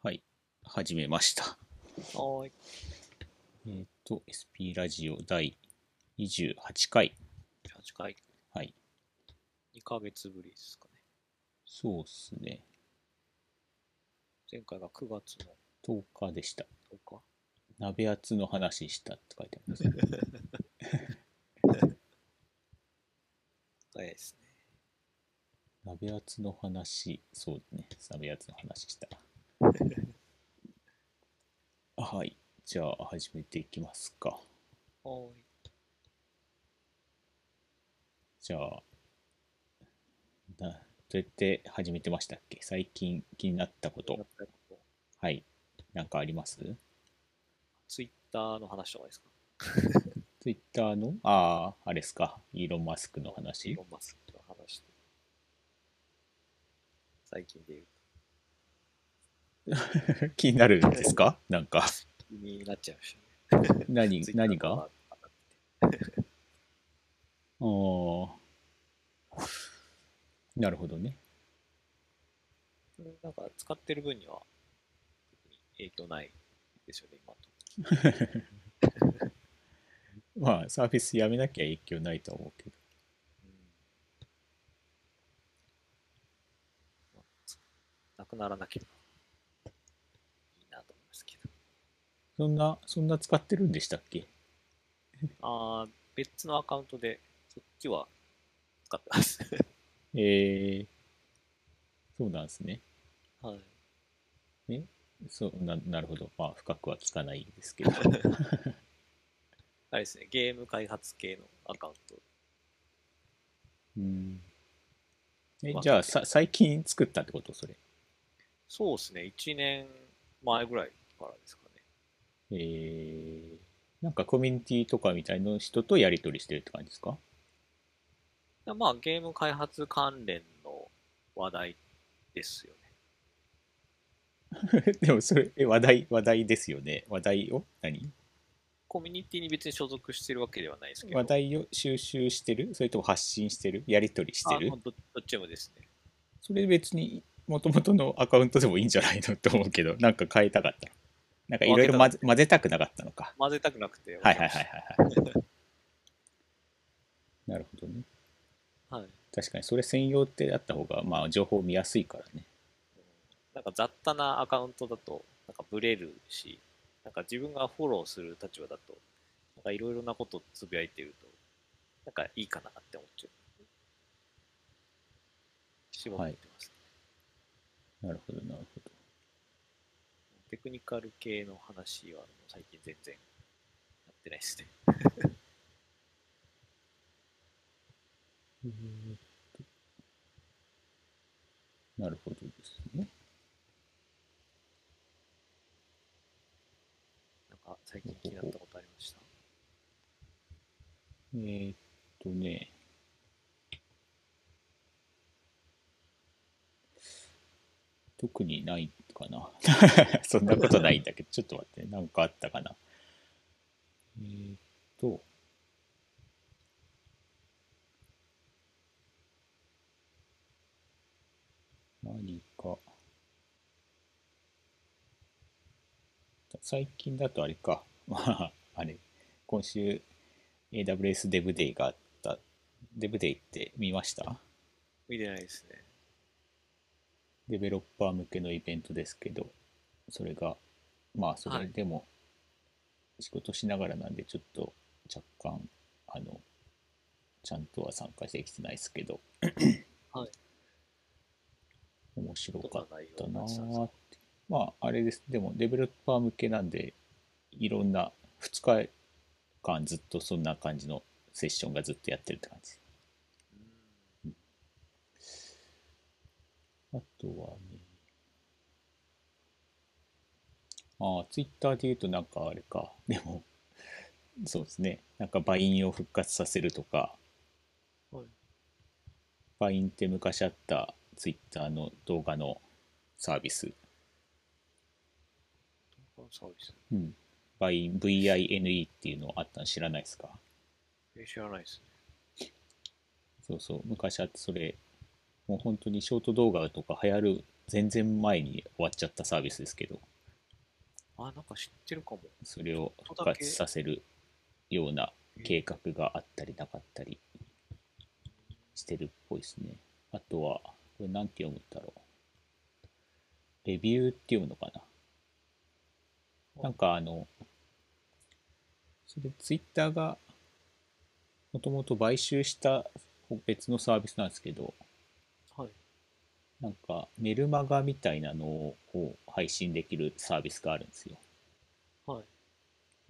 はい、始めました。はーい。えっ、と、SP ラジオ第28回。8回。はい、2ヶ月ぶりですかね。そうっすね。前回が9月の10日でした。10日？鍋厚の話したって書いてあります。早いですね。鍋厚の話、そうね。鍋厚の話した。はい、じゃあ始めていきますか。はーい。じゃあ、などうやって始めてましたっけ？最近気になったこと。はい。なんかあります？ツイッターの話とかですか？ツイッターの？ああ、あれですか。イーロン・マスクのイ話ーロンマスクの話と。最近で言う 気になるんですか？なんか、と。気になっちゃいましたね。何、何が？のあ あ、なるほどね。なんか使ってる分には影響ないですよね、今と。まあ、サービスやめなきゃ影響ないとは思うけど。まあなくならなければいいなと思いますけど。そんな、そんな使ってるんでしたっけ？ああ、別のアカウントで、そっちは使ってます。えー、そうなんですね。はい。そうな、なるほど。まあ、深くは聞かないですけど。あれですね、ゲーム開発系のアカウント。うん。えま、あじゃあ、さ、最近作ったってこと？それ。そうですね、1年前ぐらいからですかね。えー、なんかコミュニティとかみたいな人とやり取りしてるって感じですか？でまあ、ゲーム開発関連の話題ですよね。でもそれ、え話題、話題ですよね？話題を？何？コミュニティに別に所属してるわけではないですけど。話題を収集してる？それとも発信してる？やり取りしてる？あどどっちもですね。それ別に元々のアカウントでもいいんじゃないの？と思うけど、なんか変えたかったの。なんかいろいろ混ぜ混ぜたくなかったのか。混ぜたくなくて。はいはいはいはいはい。なるほどね。はい。うん確かにそれ専用ってあった方が、まあ情報見やすいからね。なんか雑多なアカウントだと、なんかブレるし、なんか自分がフォローする立場だと、なんかいろいろなことつぶやいてると、なんかいいかなって思っちゃう。絞ってます、なるほどなるほど。テクニカル系の話は最近全然やってないですね。なるほどですね。なんか最近気になったことありました？えーっとね。特にないかな。そんなことないんだけど、ちょっと待って、なんかあったかな。えーっと、何か、最近だとあれか、まあ、あれ、今週 AWS デブデイがあった。デブデイって見ました？見てないですね。デベロッパー向けのイベントですけど、それが、まあ、それでも、仕事しながらなんで、ちょっと若干、あの、ちゃんとは参加できてないですけど、はい。面白かったなになって。まあ、あれです。でも、デベロッパー向けなんで、いろんな、2日間ずっとそんな感じのセッションがずっとやってるって感じ。うんあとはね、ああ、ツイッターで言うとなんかあれか。でも、そうですね。なんかバインを復活させるとか、はいバインって昔あったツイッターの動画のサービス。このサービス。うん。バイン、VINE っていうのあったの知らないですか？え知らないですね。そうそう。昔あってそれ、もう本当にショート動画とか流行る全然前に終わっちゃったサービスですけど、あ、なんか知ってるかも。それを復活させるような計画があったりなかったりしてるっぽいですね。あとは、これなんて読むんだろう。レビューって読むのかな。なんかあの、それツイッターがもともと買収した別のサービスなんですけど、はい。なんかメルマガみたいなのを配信できるサービスがあるんですよ。はい。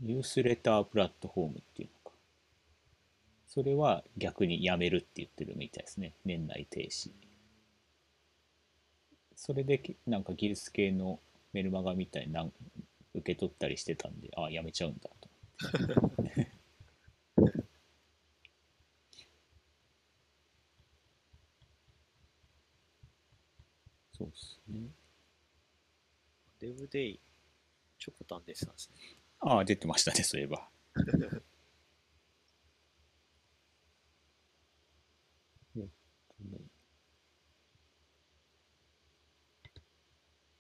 ニュースレタープラットフォームっていうのか。それは逆にやめるって言ってるみたいですね。年内停止。それでなんか技術系のメルマガみたいな受け取ったりしてたんで、ああ、やめちゃうんだと思って。ですね。デブデイ、チョコタンでしたんですね。ああ、出てましたね、そういえば。えっとね。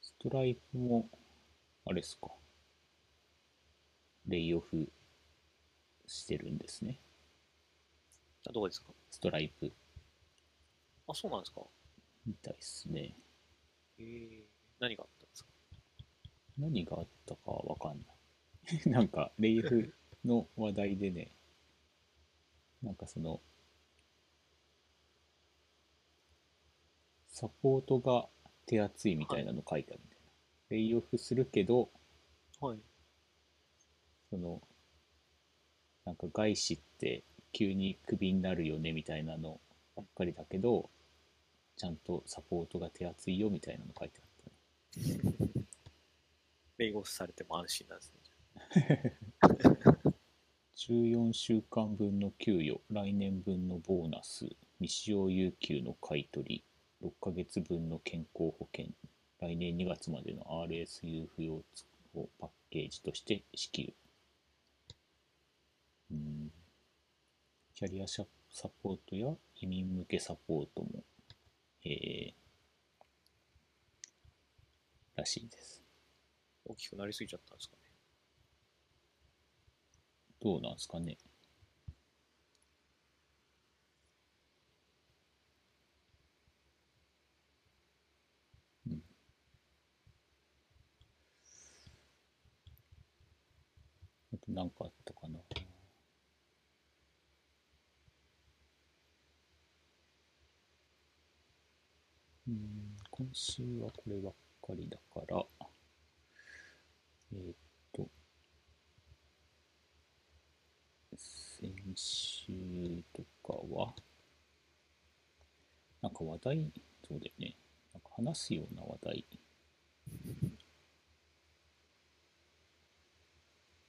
ストライプも、あれですか。レイオフしてるんですね。あ、どこですか？ストライプあ、そうなんですかみたいですね。えー、何があったんですか？何があったかわかんない。なんか、レイオフの話題でね、なんかその、サポートが手厚いみたいなの書いてあるみたいな。レイオフするけど、はい。その、なんか外資って急にクビになるよねみたいなのばっかりだけど、ちゃんとサポートが手厚いよみたいなの書いてあったね。レイオフされても安心なんですね。14週間分の給与、来年分のボーナス、未使用有給の買い取り、6ヶ月分の健康保険、来年2月までの RSU 付与をパッケージとして支給。うんキャリアササポートや移民向けサポートも、えー、らしいです。大きくなりすぎちゃったんですかね。どうなんですかね。うん。あと何かあったかな。うん、今週はこればっかりだから、えーっと、先週とかは、なんか話題、そうだよね。なんか話すような話題。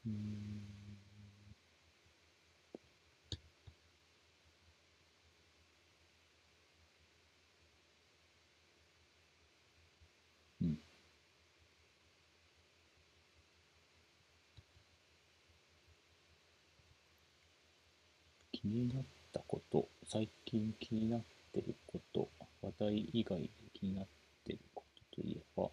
うーん。うん。気になったこと、最近気になってること、話題以外で気になってることといえば、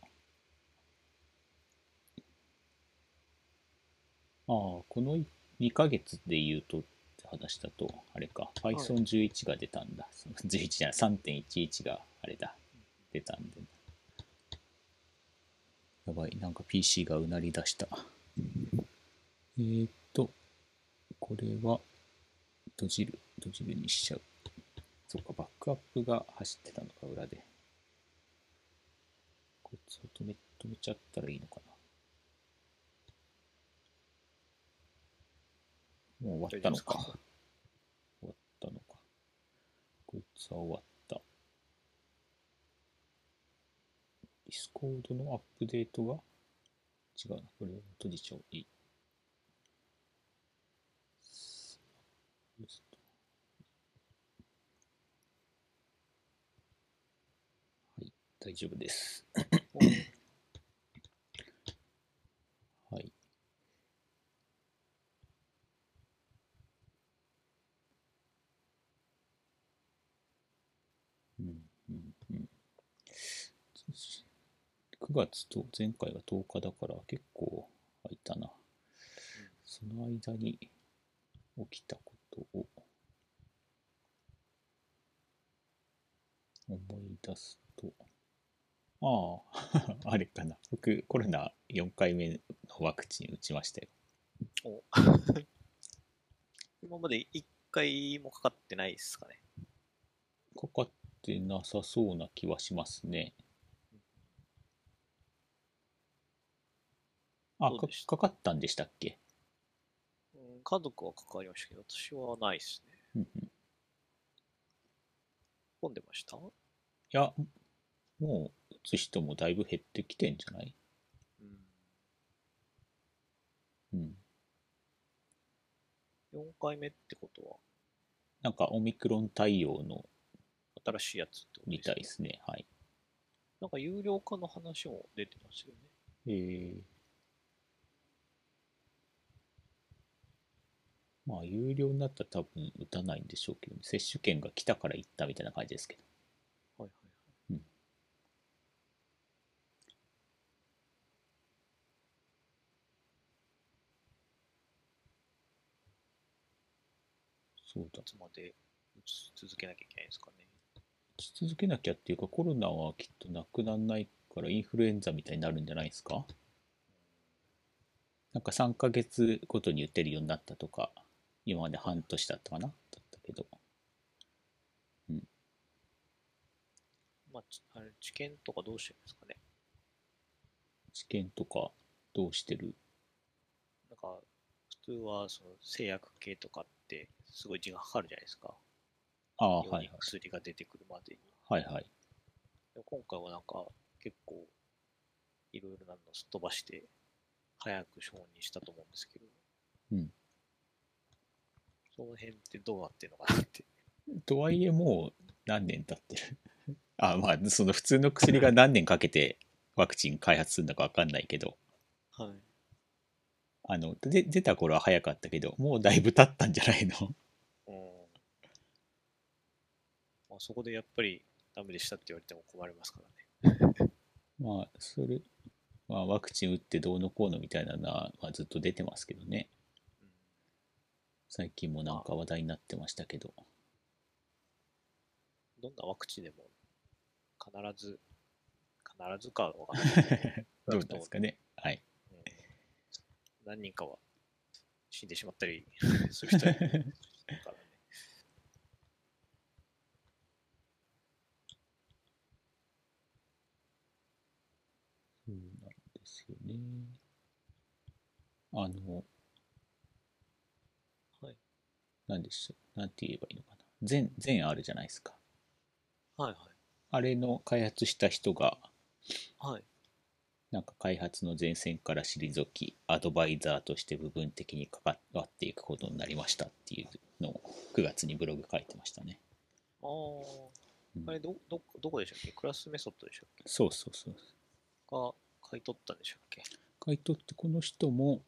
ああ、この2ヶ月で言うとって話だと、あれか、Python11 が出たんだ。その11じゃない、3.11があれだ、出たんで。やばい、なんか PC がうなり出した。えーっと、これは、閉じる、閉じるにしちゃう。そっか、バックアップが走ってたのか、裏で。こいつを止め、止めちゃったらいいのかな。もう終わったのか。か終わったのか。こいつは終わった。 Discord のアップデートが？違うな。これを閉じちゃおう。いい。はい、大丈夫です。はい。うんうんうん。9月と前回が10日だから結構空いたな。その間に起きたことを思い出すと、ああ、あれかな。僕、コロナ4回目のワクチン打ちましたよ。お 今まで1回もかかってないですかね。かかってなさそうな気はしますね。あ、かどうでしかかったんでしたっけ？うん家族はかかりましたけど、私はないですね。うんうんい混んでました？や、もう打つ人もだいぶ減ってきてんじゃない？うん。うん。4回目ってことは、なんかオミクロン対応の新しいやつってことみたいですね。はい。なんか有料化の話も出てますよね。えー、まあ、有料になったら多分打たないんでしょうけど、ね、接種券が来たから行ったみたいな感じですけど。はいはいはい。うんそうだい。つまで打ち続けなきゃいけないんですかね。打ち続けなきゃっていうか、コロナはきっとなくならないからインフルエンザみたいになるんじゃないですか？なんか3ヶ月ごとに打てるようになったとか、今まで半年だったかな？だったけど。まあ、ちあれ、治験とかどうしてるんですかね？治験とかどうしてる？なんか、普通はその製薬系とかってすごい時間かかるじゃないですか。ああ、はいはい。薬が出てくるまでに。はいはい。今回はなんか結構いろいろなのすっ飛ばして早く承認したと思うんですけど、うん。その辺ってどうなってるのかなって。とはいえもう何年経ってる？あまあその普通の薬が何年かけてワクチン開発するのか分かんないけどはい。あので出た頃は早かったけどもうだいぶ経ったんじゃないの？うん。まあ、そこでやっぱりダメでしたって言われても困りますからね。まあそれ、まあ、ワクチン打ってどうのこうのみたいなのは、まあ、ずっと出てますけどねうん、最近もなんか話題になってましたけどどんなワクチンでも必ず、必ずかはわかんないけど。どうなんですかねはいうん何人かは死んでしまったり する人いるからね。そうなんですよねあのはい。何でしょうなんて言えばいいのかな。全全あるじゃないですか。はいあれの開発した人がはい。はい。なんか開発の前線から退きアドバイザーとして部分的に関わっていくことになりましたっていうのを9月にブログ書いてましたね、あうん。あ、あれど、ど、どこでしたっけ？クラスメソッドでしたっけ？そうそうそうが買い取ったんでしたっけ？書い取ってこの人も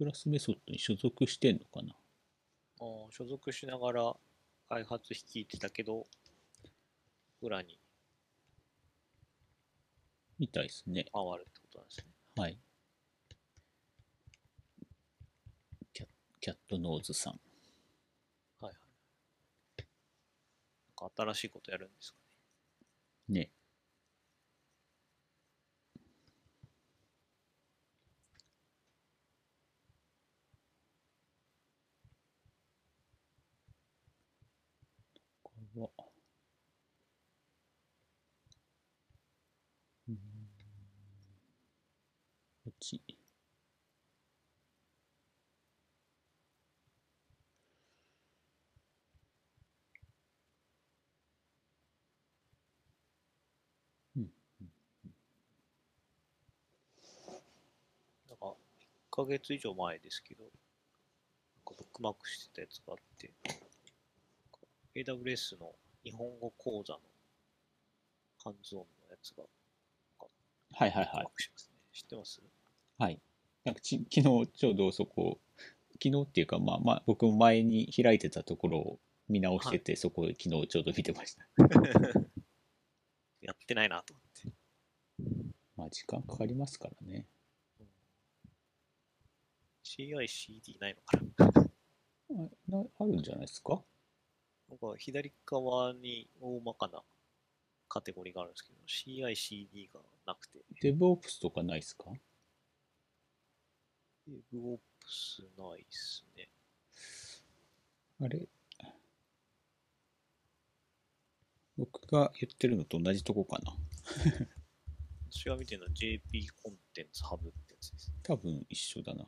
クラスメソッドに所属してんのかな？ああ、所属しながら開発率いてたけど、裏にみたいですね回るってことなんですね。はいキャキャットノーズさんはいはい。なんか新しいことやるんですかね。ね他はうんこっちなんか、1ヶ月以上前ですけど、なんかブックマークしてたやつがあって、AWS の日本語講座のハンズオンのやつが、はいはいはいね。知ってます？はい。なんかち昨日ちょうどそこ、昨日っていうか、まあまあ、僕も前に開いてたところを見直してて、そこを昨日ちょうど見てました。やってないなと思って。まあ時間かかりますからね。CICD ないのかな？あなあるんじゃないですか？なんか左側に大まかなカテゴリーがあるんですけど、CICD がなくて、DevOps とかないですか？DevOps ないっすね。あれ？僕が言ってるのと同じとこかな私が見てるのは JP コンテンツハブってやつです。多分一緒だな。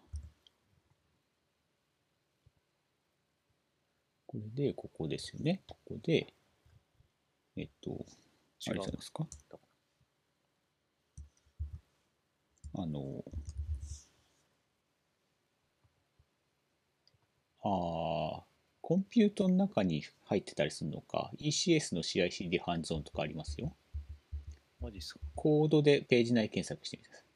これで、ここですよね。ここで、えっと、あれじゃないですか？あの、ああ、コンピュートの中に入ってたりするのか？ECS の CICD ハンズオンとかありますよ。マジっすか？コードでページ内検索してみてください。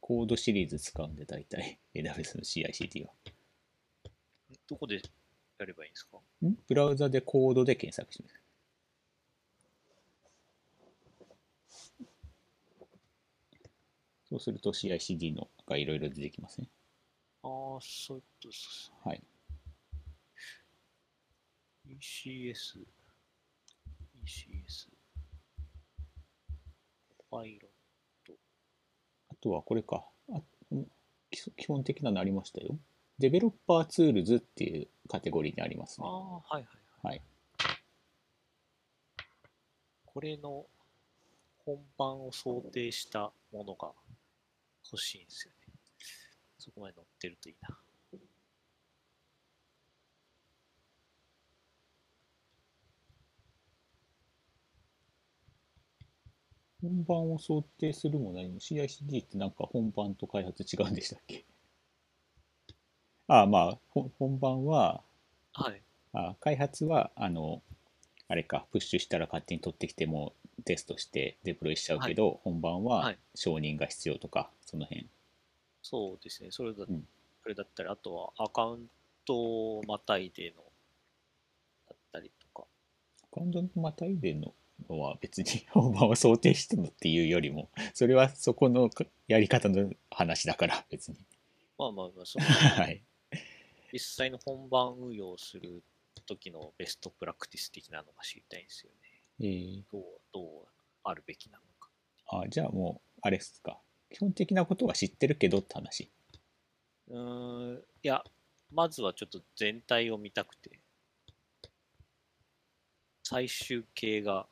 コードシリーズ使うんで、大体 AWS の CICD は。どこでやればいいんですか？ん？ブラウザでコードで検索してみてください。そうすると CICD のがいろいろ出てきますね。ああ、そういうことです。はい。ECS、ECS、パイロあとはこれか。あ基本的なのありましたよ。 Developer Tools っていうカテゴリーにありますああ、ね。はいはいはい。はい。これの本番を想定したものが欲しいんですよね。そこまで載ってるといいな。本番を想定するも何も CICD ってなんか本番と開発違うんでしたっけ？ああまあほ本番ははい。あ開発はあのあれかプッシュしたら勝手に取ってきてもテストしてデプロイしちゃうけど、本番ははい承認が必要とかその辺そうですね。それだ、うんそれだったり、あとはアカウントをまたいでの、だったりとか。アカウントのまたいでののは別に 本番を想定してのっていうよりもそれはそこのやり方の話だから別にまあまあまあ、その はい実際の本番運用する時のベストプラクティス的なのが知りたいんですよね。えーどう、どうあるべきなのか。あじゃあもうあれっすか基本的なことは知ってるけどって話うーん、いや、まずはちょっと全体を見たくて、最終形が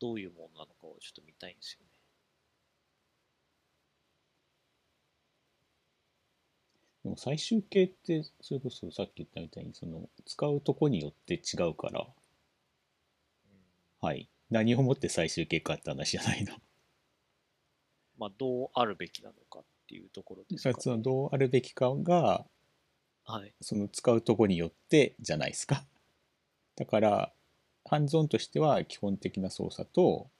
どういうものなのかをちょっと見たいんですよね。でも最終形ってそれこそさっき言ったみたいにその使うとこによって違うから。うん。はい。何をもって最終形かって話じゃないの。まあ、どうあるべきなのかっていうところですか、そのどうあるべきかがはい。その使うとこによってじゃないですか。だからハンズオンとしては基本的な操作と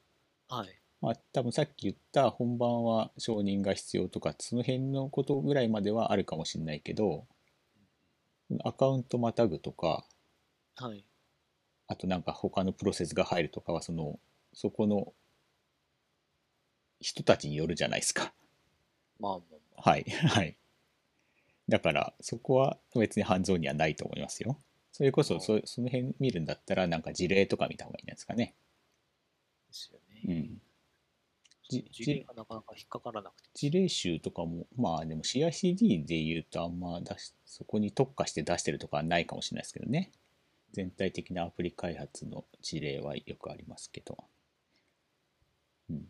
はい。まあ多分さっき言った本番は承認が必要とかその辺のことぐらいまではあるかもしれないけどアカウントまたぐとかはい。あとなんか他のプロセスが入るとかはそのそこの人たちによるじゃないですか。まあまあまあ。はいはい。だからそこは別にハンズオンにはないと思いますよ。それこそそその辺見るんだったらなんか事例とか見た方がいいんですかね。ですよね。うん。じ事例がなかなか引っかからなくて。事例集とかもまあでも CICD で言うとあんま出しそこに特化して出してるとかはないかもしれないですけどね。全体的なアプリ開発の事例はよくありますけど。うん。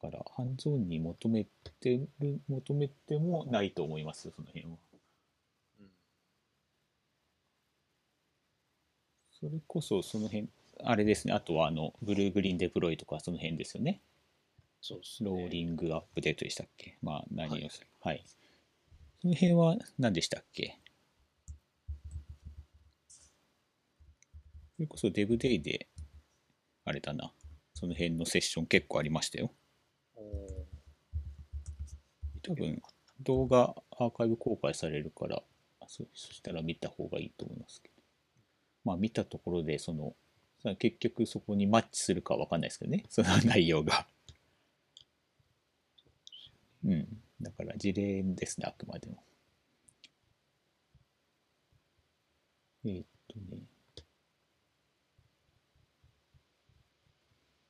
だから、ハンズオンに求めてる、求めてもないと思います、その辺は。うん。それこそ、その辺、あれですね、あとは、あの、ブルーグリーンデプロイとか、その辺ですよね。そうですね。ローリングアップデートでしたっけ？まあ、何をする。ははい。その辺は何でしたっけ？それこそ DevDay で、あれだな。その辺のセッション結構ありましたよ。多分、動画アーカイブ公開されるから、そそしたら見た方がいいと思いますけど。まあ、見たところで、その、さ結局そこにマッチするかわかんないですけどね、その内容が。うん。だから事例ですね、あくまでも。えーっとね。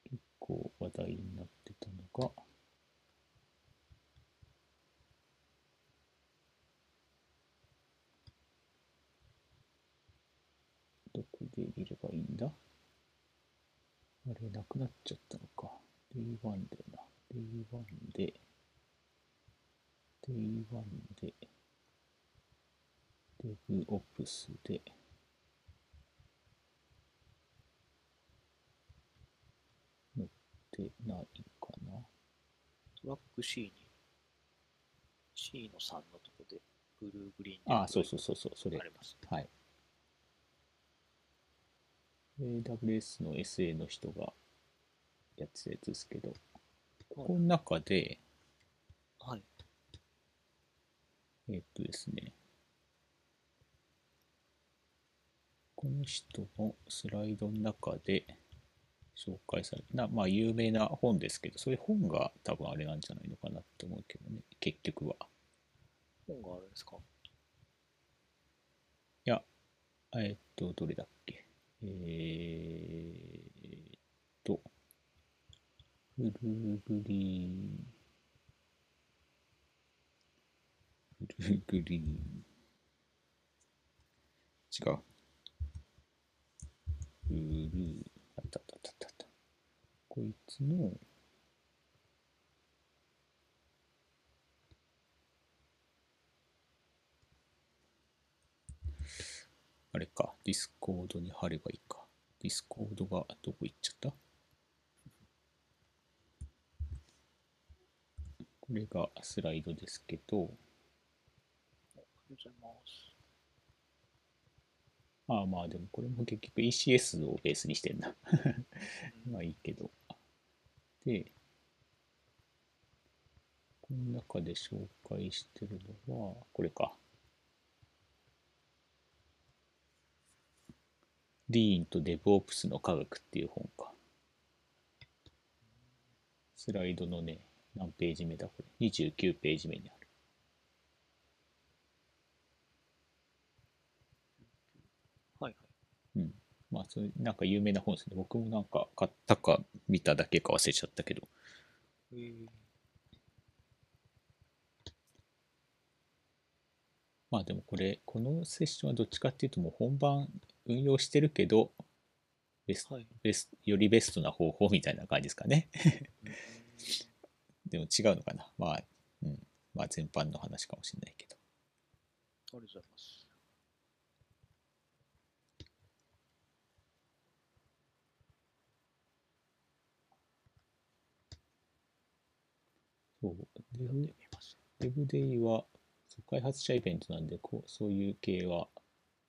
結構話題になってたのが、どこで入れればいいんだ？あれ、なくなっちゃったのか。Day1 だよな。Day1 で、Day1 で、DevOps で、載ってないかな。トラック C に C の3のとこでブルーグリーンああ、そうそうそうそう、それあ。りますね。はい。AWS の SA の人がやってたやつですけど、ここの中で、はい。えっとですね、この人のスライドの中で紹介されな、まあ有名な本ですけど、そういう本が多分あれなんじゃないのかなって思うけどね、結局は。本があるんですか？いや、えっと、どれだっけ？えーっと、ブルーグリーン、ブルーグリーン、違う。ブルー、あったあったあったあった。こいつの、あれか、 Discord に貼ればいいか。 Discord がどこ行っちゃった？これがスライドですけど、ありがとうございます。ああまあでもこれも結局 ECS をベースにしてんな。まあいいけど。で、この中で紹介してるのは、これか。リーンと DevOps の科学っていう本か。スライドのね、何ページ目だこれ？29ページ目にある。はいはい。うん。まあ、それ、なんか有名な本ですね。僕もなんか買ったか見ただけか忘れちゃったけど。えー、まあでもこれ、このセッションはどっちかっていうともう本番運用してるけど、ベスト、はい。ベスト、よりベストな方法みたいな感じですかね。う んでも違うのかな。まあ、うん。まあ全般の話かもしれないけど。ありがとうございます。そう。デブ。デイは開発者イベントなんでこう、そういう系は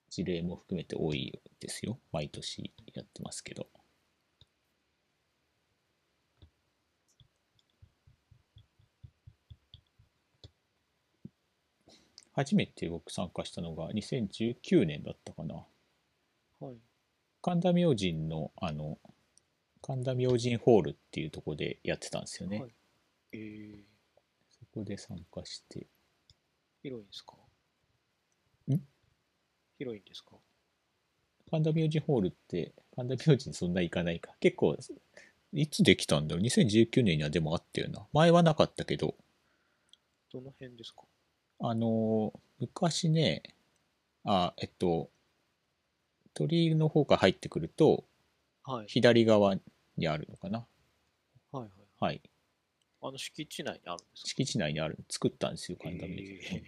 事例も含めて多いですよ。毎年やってますけど。初めて僕参加したのが2019年だったかな。はい。神田明神のあの、神田明神ホールっていうところでやってたんですよね。はいえー、そこで参加して、広いんですか？ん広いんですか？神田明神ホールって、神田明神そんな行かないか。結構、いつできたんだろう ?2019 年にはでもあったよな。前はなかったけど、どの辺ですか？あのー昔ね、あ、えっと、鳥居の方から入ってくると、はい。左側にあるのかな。はいはい。はい。あの敷地内にあるんですか？敷地内にある、作ったんですよ、神田明神。え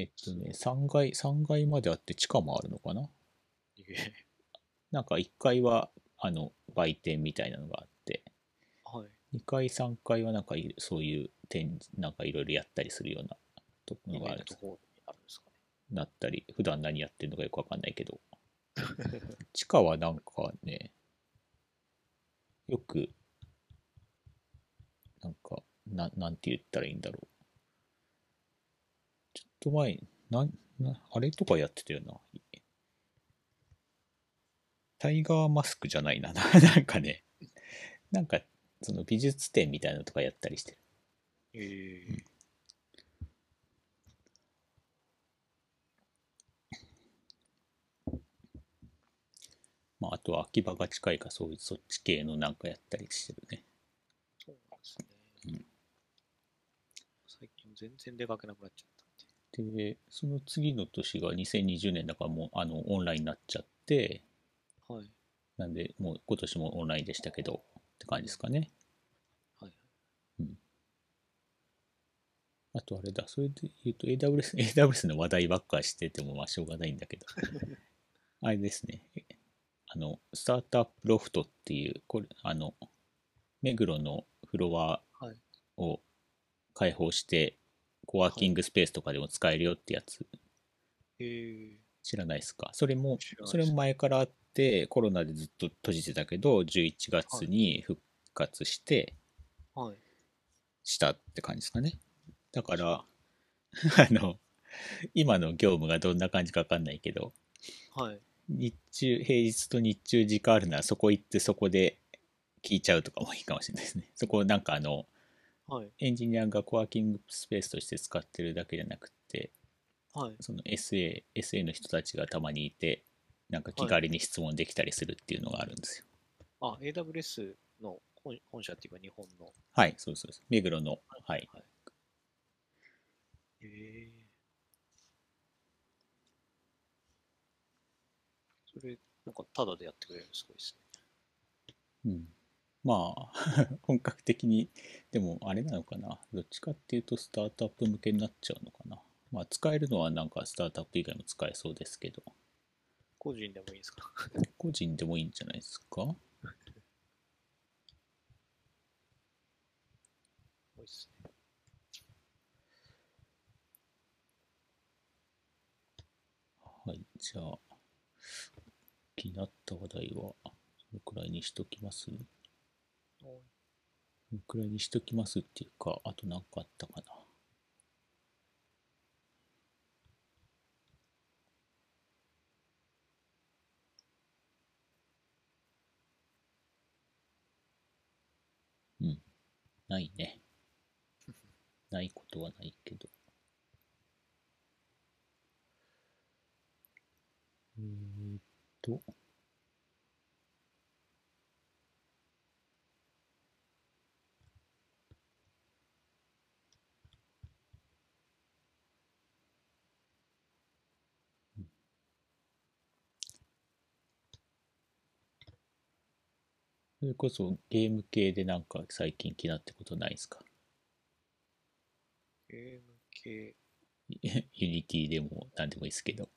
えっとね、3階、3階まであって地下もあるのかな？なんか1階は、あの、売店みたいなのがあって、ーはい。2階、3階はなんかいそういう展示、なんかいろいろやったりするようなとこイろがあるんですかね。なったり、普段何やってるのかよくわかんないけど、地下はなんかね、よく、なんか、ななんて言ったらいいんだろう。と前、なん、なあれとかやってたよな。タイガーマスクじゃないな。なんかね、なんか、その美術展みたいなのとかやったりしてる。ええまあ、あとは秋葉が近いか、そういうそっち系のなんかやったりしてるね。そうですね。うん最近全然出かけなくなっちゃっで。で、その次の年が2020年だからもう、あの、オンラインになっちゃって、はい。なんで、もう今年もオンラインでしたけど、って感じですかね。はい。あとあれだ、それで言うと AWS、AWS の話題ばっかしててもまあしょうがないんだけど、あれですね、えあの、スタートアップロフトっていう、これ、あの、目黒のフロアはい。を開放して、コワーキングスペースとかでも使えるよってやつ、ええ知らないですか？それもそれも前からあってコロナでずっと閉じてたけど11月に復活してはい。したって感じですかね。だから あの今の業務がどんな感じか分かんないけどはい。日中平日と日中時間あるならそこ行ってそこで聞いちゃうとかもいいかもしれないですね。そこなんかあのはい。エンジニアがコワーキングスペースとして使ってるだけじゃなくてはい。その SA, SA の人たちがたまにいてなんか気軽に質問できたりするっていうのがあるんですよあ、AWS の本本社っていうか日本の。はい、そうそうです。目黒の、はい。はい。ええそれ、なんか、タダでやってくれるのすごいですね。うん。まあ、本格的に、でもあれなのかな。どっちかっていうとスタートアップ向けになっちゃうのかな。まあ、使えるのはなんかスタートアップ以外も使えそうですけど、個人でもいいですか？個人でもいいんじゃないですか？すごいですね。はい、じゃあ、気になった話題は、そのくらいにしときます？そのくらいにしときますっていうか、あと何かあったかな。うん。ないね。ないことはないけど。えーっと。それこそゲーム系でなんか最近気になってことないですか？ゲーム系、Unity でも何でもいいですけど。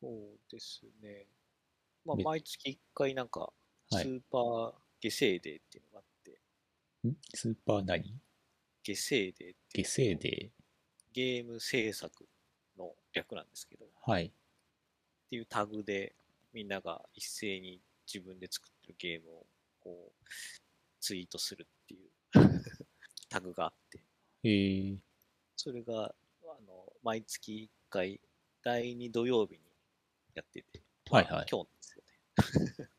そうですね。まあ、で毎月1回なんか、スはいーパーゲ制デーっていうのがあって、ん？スーパー何？ゲ制デーっていう下生デゲーム制作の略なんですけど、っー。はい。ていうタグでみんなが一斉に自分で作ってるゲームをこうツイートするっていうタグがあって、えー、それがあの毎月1回第2土曜日にやってて、はいはいまあ今日ですよね。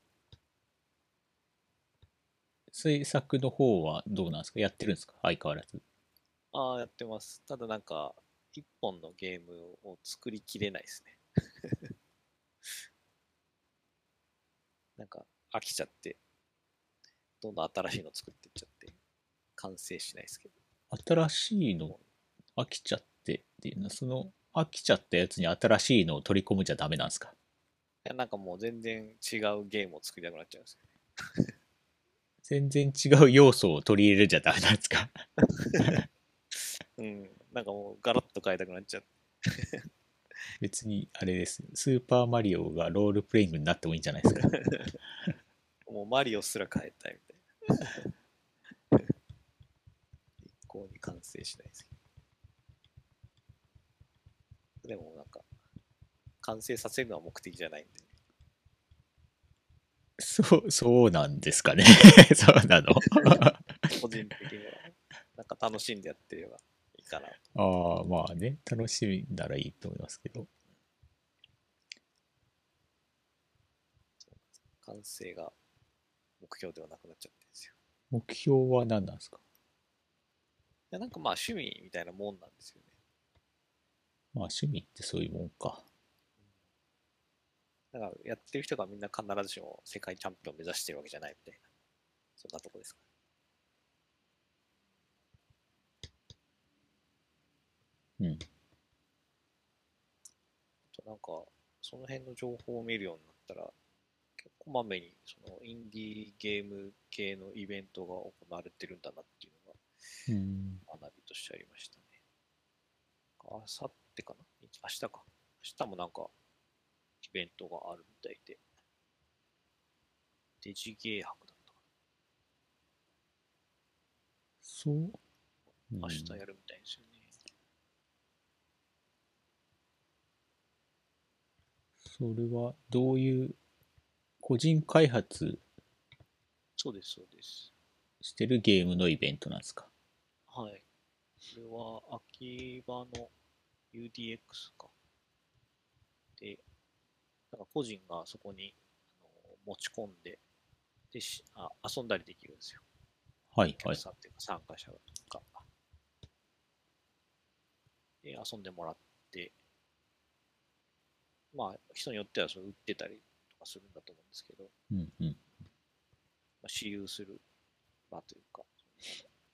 制作の方はどうなんですか？やってるんですか？相変わらず。ああ、やってます。ただなんか、一本のゲームを作りきれないですね。なんか、飽きちゃって、どんどん新しいの作っていっちゃって、完成しないですけど。新しいの飽きちゃってっていうのは、その飽きちゃったやつに新しいのを取り込むじゃダメなんですか？いや、なんかもう全然違うゲームを作りたくなっちゃうんですよね。全然違う要素を取り入れるじゃダメなんですか？うん。なんかもうガラッと変えたくなっちゃって。別にあれです。スーパーマリオがロールプレイングになってもいいんじゃないですか？もうマリオすら変えたいみたいな。一向に完成しないですけど。でもなんか、完成させるのは目的じゃないんで、そう、そうなんですかね。そうなの個人的には、なんか楽しんでやってればいいかな。ああ、まあね、楽しみならいいと思いますけど。完成が目標ではなくなっちゃってるんですよ。目標は何なんですか？いやなんかまあ趣味みたいなもんなんですよね。まあ趣味ってそういうもんか。だからやってる人がみんな必ずしも世界チャンピオンを目指してるわけじゃないみたいな、そんなとこですか。うん。となんか、その辺の情報を見るようになったら、結構まめにそのインディーゲーム系のイベントが行われてるんだなっていうのうん。が学びとしてありましたね。あさってかな？明日か。明日もなんかイベントがあるみたいで。デジゲー博だったかそう。うんな。明日やるみたいですよね。それはどういう個人開発そうです、そうです。してるゲームのイベントなんですか？はい。これは秋葉の UDX か。で、なんか個人がそこにあの持ち込んででしあ、遊んだりできるんですよ。はいはい。っていうか参加者が。で、遊んでもらって、まあ、人によってはそれ売ってたりとかするんだと思うんですけど、うんうん。まあ、私有する場というか、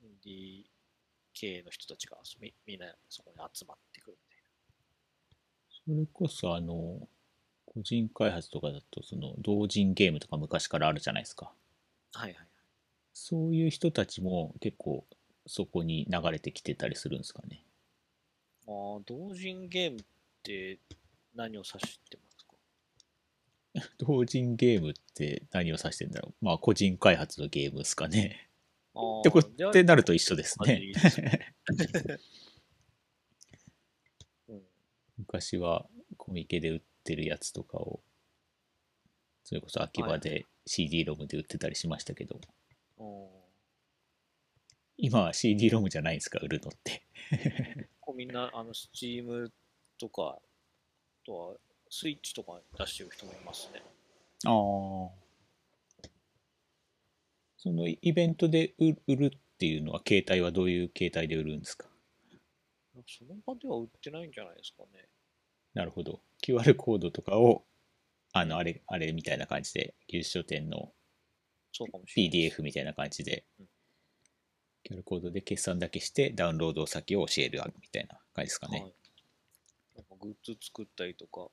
インディー系の人たちがみみんなそこに集まってくるみたいな。それこそあの、個人開発とかだとその同人ゲームとか昔からあるじゃないですか。はいはいはい。そういう人たちも結構そこに流れてきてたりするんですかね。まあ、同人ゲームって何を指してます？か 同人ゲームって何を指してんだろう？まあ個人開発のゲームですかね。ってこってなると一緒ですね。昔はコミケで売ってるやつとかをそれこそ秋葉で CD ロムで売ってたりしましたけど、うん今は CD ロムじゃないんですか？売るのって。こうみんな、あの、スチームとか、あとは、スイッチとか出してる人もいますね。ああそのイベントで売売るっていうのは携帯はどういう携帯で売るんですか？その場では売ってないんじゃないですかね。なるほど QR コードとかをあのあれあれみたいな感じで技術書店の。PDF みたいな感じでうん QR コードで決算だけしてダウンロード先を教えるみたいな感じですかね、はい。なんかグッズ作ったりとか、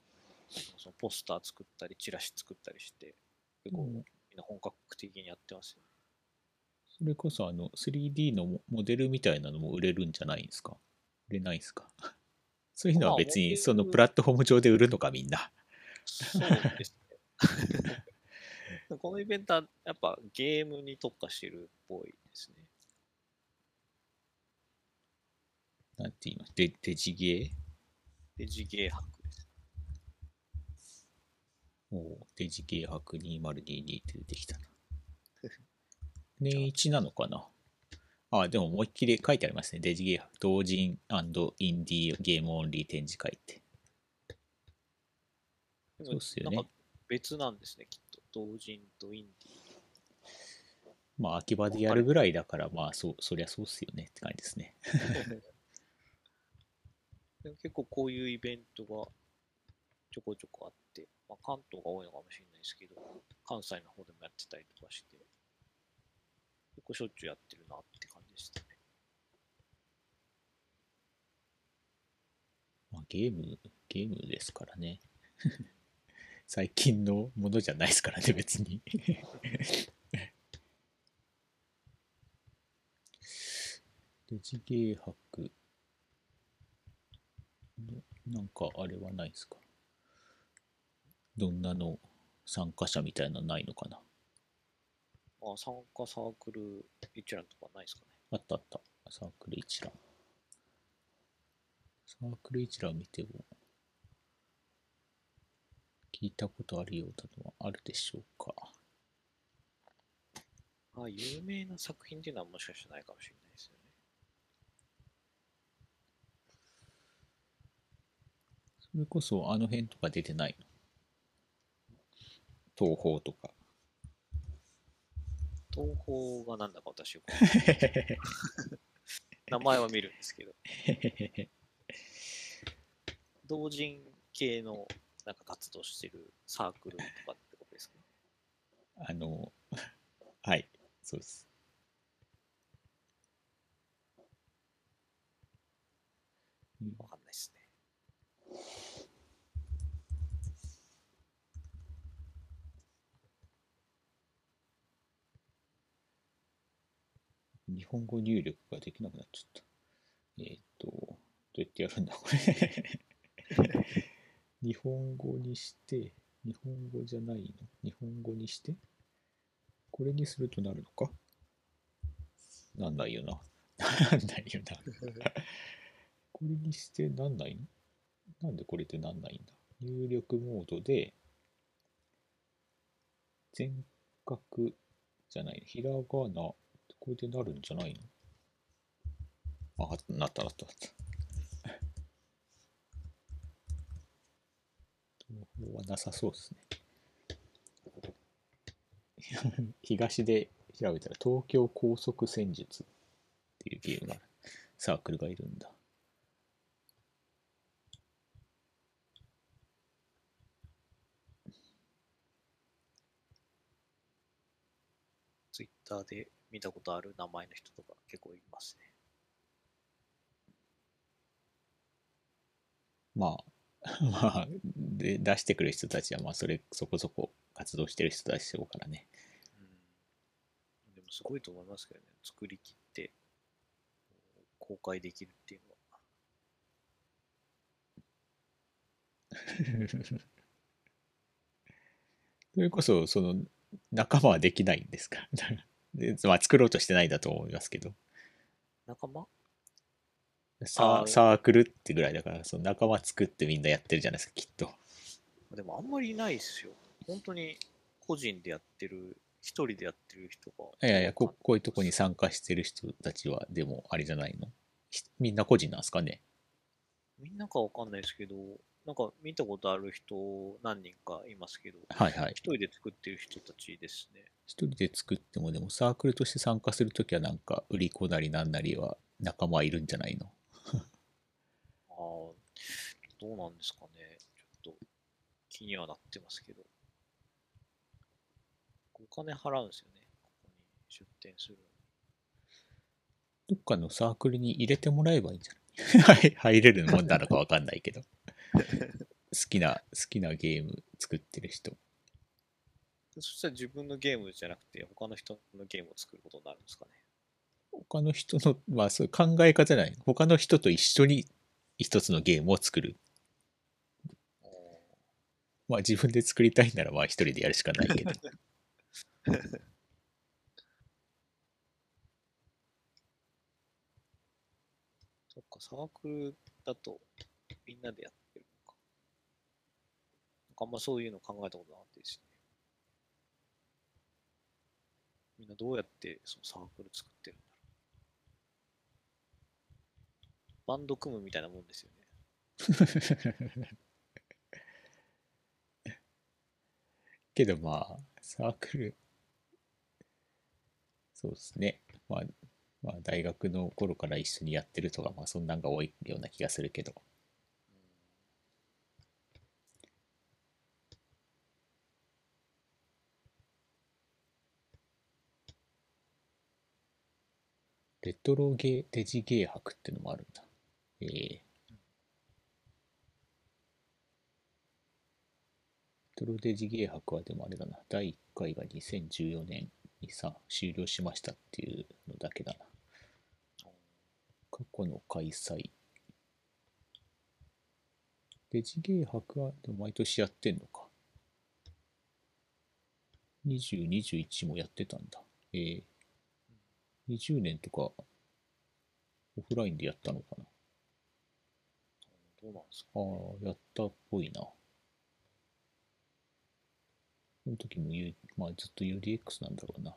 そのポスター作ったり、チラシ作ったりして、結構うん。みんな本格的にやってますよ。それこそあの 3D のモモデルみたいなのも売れるんじゃないんですか？売れないんですか？そういうのは別にそのプラットフォーム上で売るのかみんな。そうですね。このイベントはやっぱゲームに特化してるっぽいですね。なんて言います？デデジゲデジゲー博おうデジゲー博2022って出てきたな。年一なのかな？あ、でも思いっきり書いてありますね。デジゲー博同人インディーゲームオンリー展示会って。でそうっすよねなんか別なんですね、きっと。同人とインディまあ、秋葉でやるぐらいだから、まあ、そう、そりゃそうっすよねって感じですね。でも結構こういうイベントがちょこちょこあって、まあ、関東が多いのかもしれないですけど、関西の方でもやってたりとかして、結構しょっちゅうやってるなって感じでしたね。まあ、ゲーム、ゲームですからね。最近のものじゃないですからね、別に。デジゲー博なんかあれはないですか？どんなの参加者みたいなのないのかな？まあ、参加サークル一覧とかないですかね。あったあった。サークル一覧。サークル一覧見ても、聞いたことあるようだのはあるでしょうか？ああ、有名な作品っていうのはもしかしたらないかもしれないですよね。それこそあの辺とか出てないの？東宝とか。東宝がなんだか私 名前は見るんですけど、同人系のなんか活動してるサークルとかってことですか？あの、はい、そうです。うんわかんないですね。日本語入力ができなくなっちゃった。えっ、と、どうやってやるんだ、これ。日本語にして、日本語じゃないの？日本語にして、これにするとなるのか？なんないよな。なんないよな。これにしてなんないの？なんでこれってなんないんだ？入力モードで、全角じゃない、ひらがな、これでなるんじゃないの？あ、なったなったなった。東方はなさそうですね。東で調べたら東京高速戦術っていうゲームが。サークルがいるんだ。ツイッターで見たことある？名前の人とか結構いますね。まあ、まあ、で、出してくる人たちは、まあ、それ、そこそこ活動してる人たちでしょうからね。うん。でもすごいと思いますけどね。作り切って公開できるっていうのは。それこそ、その、仲間はできないんですか？でまあ、作ろうとしてないんだと思いますけど。仲間？サあーサークルってぐらいだから、その仲間作ってみんなやってるじゃないですか、きっと。でもあんまりいないですよ。本当に個人でやってる、一人でやってる人が。いやいやこ、こういうとこに参加してる人たちは、でも、あれじゃないの？ひみんな個人なんですかね？みんなかわかんないですけど、なんか見たことある人何人かいますけど、はいはい。一人で作ってる人たちですね。一人で作っても、でもサークルとして参加するときは、なんか、売り子なりなんなりは仲間いるんじゃないの？ああ、どうなんですかね。ちょっと気にはなってますけど。お金払うんですよね。ここに出店する。どっかのサークルに入れてもらえばいいんじゃない？はい入れるもんなのかわかんないけど。好きな、好きなゲーム作ってる人。そしたら自分のゲームじゃなくて、他の人のゲームを作ることになるんですかね。他の人の、まあそういう考え方じゃない。他の人と一緒に一つのゲームを作る。まあ自分で作りたいならまあ一人でやるしかないけど。そっか、サークルだとみんなでやってかあんまそういうの考えたことなかったですね。みんなどうやってそのサークル作ってるんだろう。バンド組むみたいなもんですよね。けどまあ、サークル、そうですね。まあ、まあ大学の頃から一緒にやってるとか、まあそんなんが多いような気がするけど。レトロゲー、デジゲー博っていうのもあるんだ。ええレトロデジゲー博はでもあれだな。第1回が2014年にさ、終了しましたっていうのだけだな。過去の開催。デジゲー博はでも毎年やってんのか。20、21もやってたんだ。ええ20年とか、オフラインでやったのかな。どうなんですかああ、やったっぽいな。その時も、U、まあずっと UDX なんだろうな。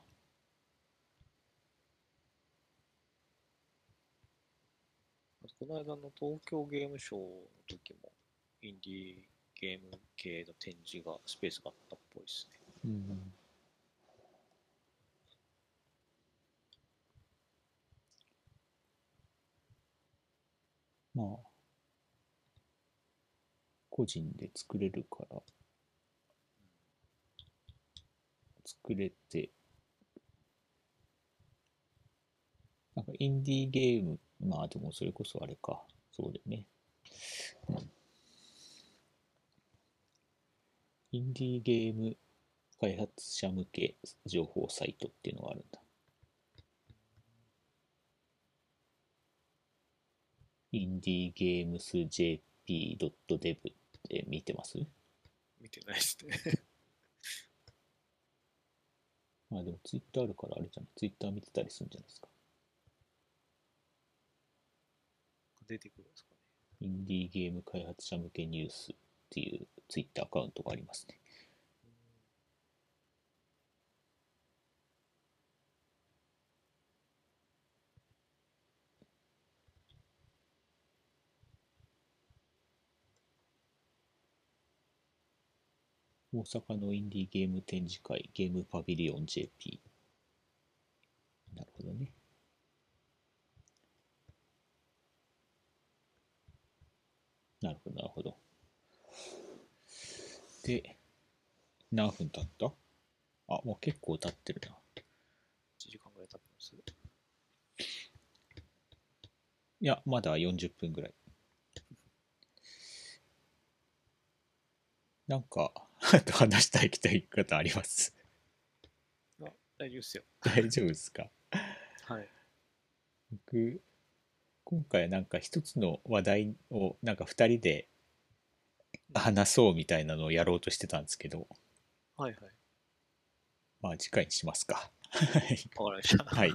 この間の東京ゲームショウの時も、インディーゲーム系の展示が、スペースがあったっぽいですね。うん。まあ、個人で作れるから、作れて、なんかインディーゲーム、まあでもそれこそあれか、そうだよね。インディーゲーム開発者向け情報サイトっていうのがあるんだ。インディーゲームス JP.dev って見てます？見てないですね。まあでもツイッターあるからあれじゃないツイッター見てたりするんじゃないですか？出てくるんですかね。インディーゲーム開発者向けニュースっていうツイッターアカウントがありますね。大阪のインディーゲーム展示会ゲームパビリオン JP。なるほどね。なるほど、なるほど。で、何分経った？あ、もう結構経ってるな。1時間ぐらい経ってます。いや、まだ40分ぐらい。なんか、あ と話したいきたい方あります？あ、大丈夫っすよ。大丈夫ですか？はい。僕、今回はなんか一つの話題をなんか二人で話そうみたいなのをやろうとしてたんですけど、はいはい。まあ次回にしますか。わかりました。はい。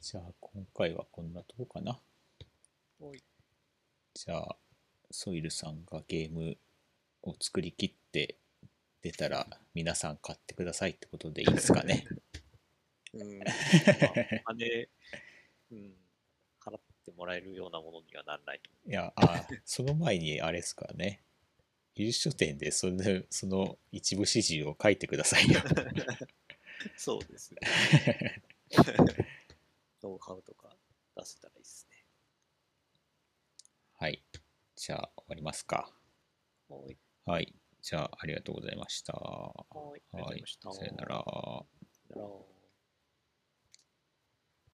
じゃあ今回はこんなとこかな。じゃあ、ソイルさんがゲームを作り切って出たら皆さん買ってくださいってことでいいですかね。うん。まあ、金、うん、払ってもらえるようなものにはならないといや、あ、その前にあれですからね。技術書店でそのその一部始終を書いてくださいよ。そうですね。ノウハウとか出せたらいいですね。はい。じゃあ終わりますか。おい。はい。じゃあありがとうございました。ははい。ありがとうございました。さよなら。さよなら。